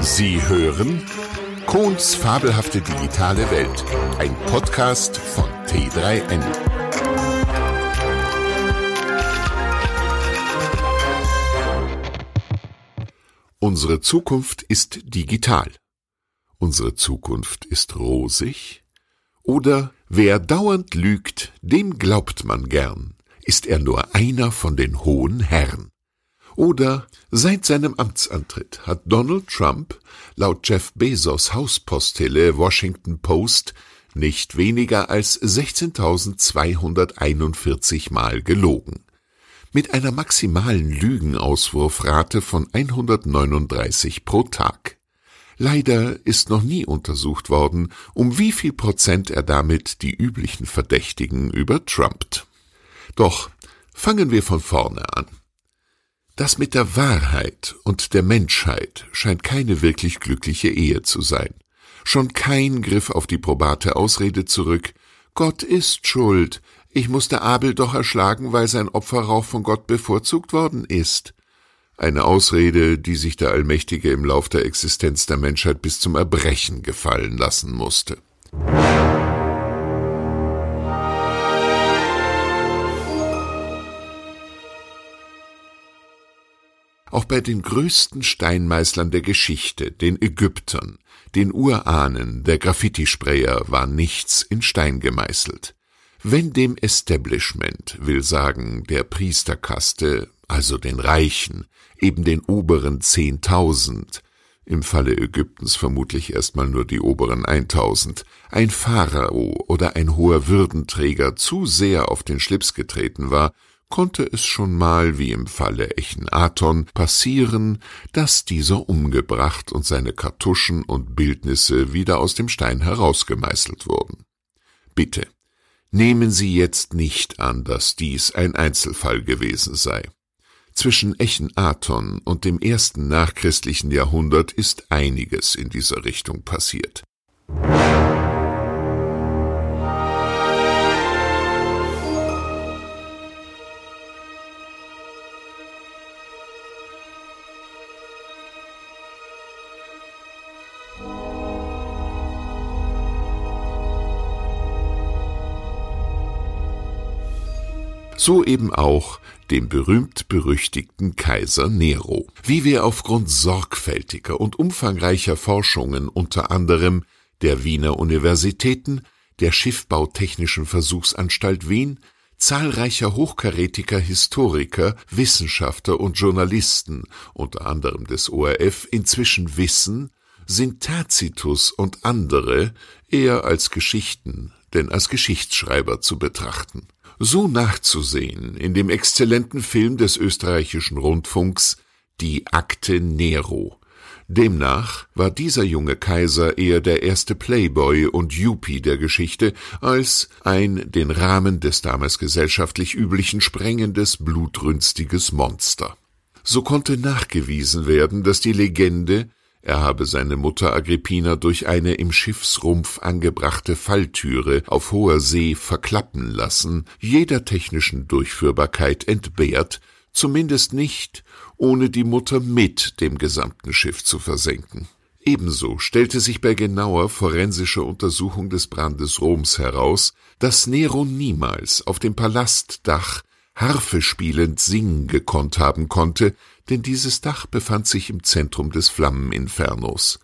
Sie hören Kohns fabelhafte digitale Welt, ein Podcast von T3N. Unsere Zukunft ist digital. Unsere Zukunft ist rosig. Oder wer dauernd lügt, dem glaubt man gern, ist er nur einer von den hohen Herren. Oder seit seinem Amtsantritt hat Donald Trump laut Jeff Bezos Hauspostille Washington Post nicht weniger als 16.241 Mal gelogen. Mit einer maximalen Lügenauswurfrate von 139 pro Tag. Leider ist noch nie untersucht worden, um wie viel Prozent er damit die üblichen Verdächtigen übertrumpt. Doch fangen wir von vorne an. Das mit der Wahrheit und der Menschheit scheint keine wirklich glückliche Ehe zu sein. Schon kein Griff auf die probate Ausrede zurück, Gott ist schuld, ich musste Abel doch erschlagen, weil sein Opferrauch von Gott bevorzugt worden ist. Eine Ausrede, die sich der Allmächtige im Lauf der Existenz der Menschheit bis zum Erbrechen gefallen lassen musste. Auch bei den größten Steinmeißlern der Geschichte, den Ägyptern, den Urahnen der Graffiti-Sprayer, war nichts in Stein gemeißelt. Wenn dem Establishment, will sagen der Priesterkaste, also den Reichen, eben den oberen Zehntausend, im Falle Ägyptens vermutlich erstmal nur die oberen eintausend, ein Pharao oder ein hoher Würdenträger zu sehr auf den Schlips getreten war, konnte es schon mal, wie im Falle Echenaaton, passieren, dass dieser umgebracht und seine Kartuschen und Bildnisse wieder aus dem Stein herausgemeißelt wurden. Bitte, nehmen Sie jetzt nicht an, dass dies ein Einzelfall gewesen sei. Zwischen Echenaaton und dem ersten nachchristlichen Jahrhundert ist einiges in dieser Richtung passiert. So eben auch dem berühmt-berüchtigten Kaiser Nero, wie wir aufgrund sorgfältiger und umfangreicher Forschungen unter anderem der Wiener Universitäten, der Schiffbautechnischen Versuchsanstalt Wien, zahlreicher hochkarätiger Historiker, Wissenschaftler und Journalisten, unter anderem des ORF, inzwischen wissen, sind Tacitus und andere eher als Geschichten denn als Geschichtsschreiber zu betrachten so nachzusehen in dem exzellenten Film des österreichischen Rundfunks Die Akte Nero. Demnach war dieser junge Kaiser eher der erste Playboy und Yuppie der Geschichte als ein den Rahmen des damals gesellschaftlich üblichen sprengendes, blutrünstiges Monster. So konnte nachgewiesen werden, dass die Legende er habe seine Mutter Agrippina durch eine im Schiffsrumpf angebrachte Falltüre auf hoher See verklappen lassen, jeder technischen Durchführbarkeit entbehrt, zumindest nicht, ohne die Mutter mit dem gesamten Schiff zu versenken. Ebenso stellte sich bei genauer forensischer Untersuchung des Brandes Roms heraus, dass Nero niemals auf dem Palastdach Harfe spielend singen gekonnt haben konnte, denn dieses Dach befand sich im Zentrum des Flammeninfernos.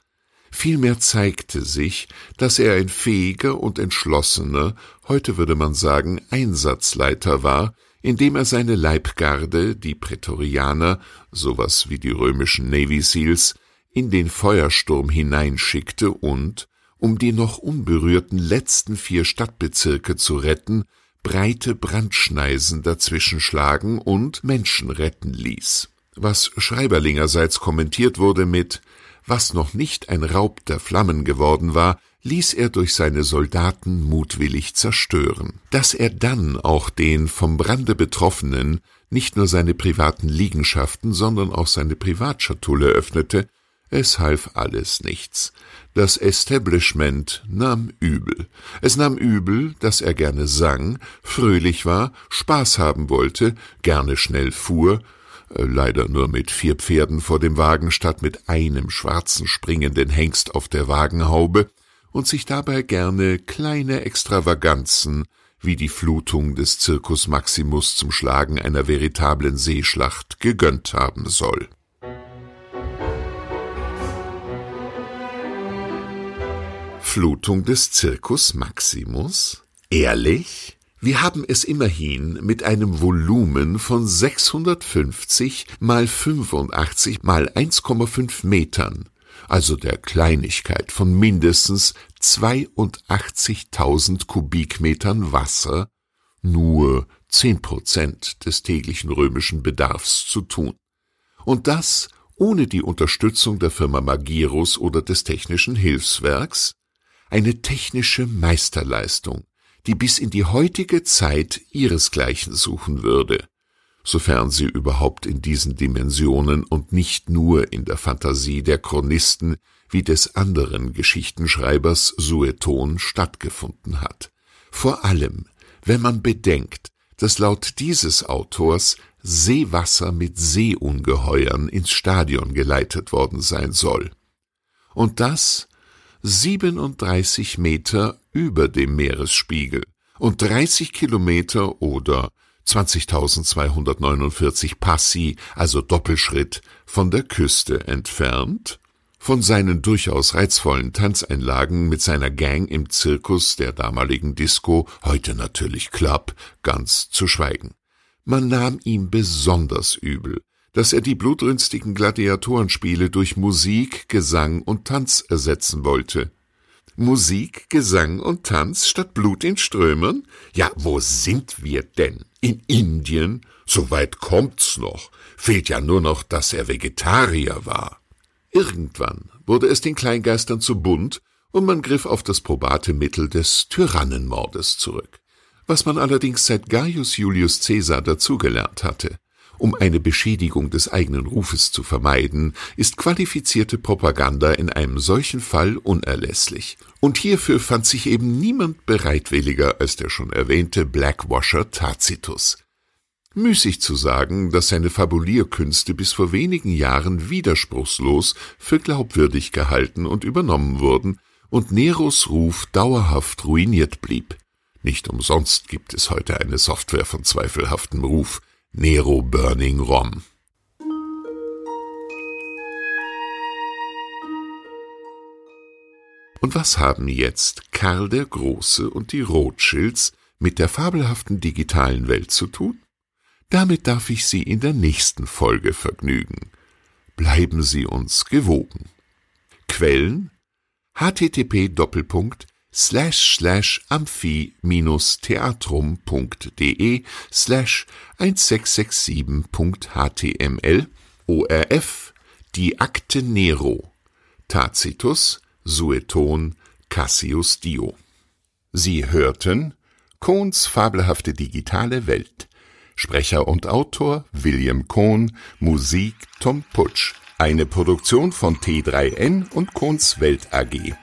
Vielmehr zeigte sich, dass er ein fähiger und entschlossener, heute würde man sagen Einsatzleiter war, indem er seine Leibgarde, die Prätorianer, sowas wie die römischen Navy Seals, in den Feuersturm hineinschickte und, um die noch unberührten letzten vier Stadtbezirke zu retten, breite Brandschneisen dazwischenschlagen und Menschen retten ließ was Schreiberlingerseits kommentiert wurde mit Was noch nicht ein Raub der Flammen geworden war, ließ er durch seine Soldaten mutwillig zerstören. Dass er dann auch den vom Brande Betroffenen nicht nur seine privaten Liegenschaften, sondern auch seine Privatschatulle öffnete, es half alles nichts. Das Establishment nahm übel. Es nahm übel, dass er gerne sang, fröhlich war, Spaß haben wollte, gerne schnell fuhr leider nur mit vier Pferden vor dem Wagen statt mit einem schwarzen springenden Hengst auf der Wagenhaube und sich dabei gerne kleine Extravaganzen wie die Flutung des Circus Maximus zum Schlagen einer veritablen Seeschlacht gegönnt haben soll. Flutung des Circus Maximus? Ehrlich? Wir haben es immerhin mit einem Volumen von 650 mal 85 mal 1,5 Metern, also der Kleinigkeit von mindestens 82.000 Kubikmetern Wasser, nur 10 Prozent des täglichen römischen Bedarfs zu tun. Und das ohne die Unterstützung der Firma Magirus oder des Technischen Hilfswerks, eine technische Meisterleistung, die bis in die heutige Zeit ihresgleichen suchen würde, sofern sie überhaupt in diesen Dimensionen und nicht nur in der Fantasie der Chronisten wie des anderen Geschichtenschreibers Sueton stattgefunden hat. Vor allem, wenn man bedenkt, dass laut dieses Autors Seewasser mit Seeungeheuern ins Stadion geleitet worden sein soll. Und das 37 Meter über dem Meeresspiegel und 30 Kilometer oder 20.249 Passi, also Doppelschritt, von der Küste entfernt, von seinen durchaus reizvollen Tanzeinlagen mit seiner Gang im Zirkus der damaligen Disco, heute natürlich Club, ganz zu schweigen. Man nahm ihm besonders übel, dass er die blutrünstigen Gladiatorenspiele durch Musik, Gesang und Tanz ersetzen wollte. Musik, Gesang und Tanz statt Blut in Strömen? Ja, wo sind wir denn? In Indien? So weit kommt's noch. Fehlt ja nur noch, dass er Vegetarier war. Irgendwann wurde es den Kleingeistern zu bunt und man griff auf das probate Mittel des Tyrannenmordes zurück, was man allerdings seit Gaius Julius Caesar dazugelernt hatte. Um eine Beschädigung des eigenen Rufes zu vermeiden, ist qualifizierte Propaganda in einem solchen Fall unerlässlich. Und hierfür fand sich eben niemand bereitwilliger als der schon erwähnte Blackwasher Tacitus. Müßig zu sagen, dass seine Fabulierkünste bis vor wenigen Jahren widerspruchslos für glaubwürdig gehalten und übernommen wurden und Neros Ruf dauerhaft ruiniert blieb. Nicht umsonst gibt es heute eine Software von zweifelhaftem Ruf, Nero Burning Rom. Und was haben jetzt Karl der Große und die Rothschilds mit der fabelhaften digitalen Welt zu tun? Damit darf ich Sie in der nächsten Folge vergnügen. Bleiben Sie uns gewogen. Quellen http slash slash amphi-theatrum.de slash 1667.html ORF Die Akte Nero. Tacitus Sueton Cassius Dio. Sie hörten Kohns fabelhafte digitale Welt. Sprecher und Autor William Kohn Musik Tom Putsch. Eine Produktion von T3N und Kohns Welt AG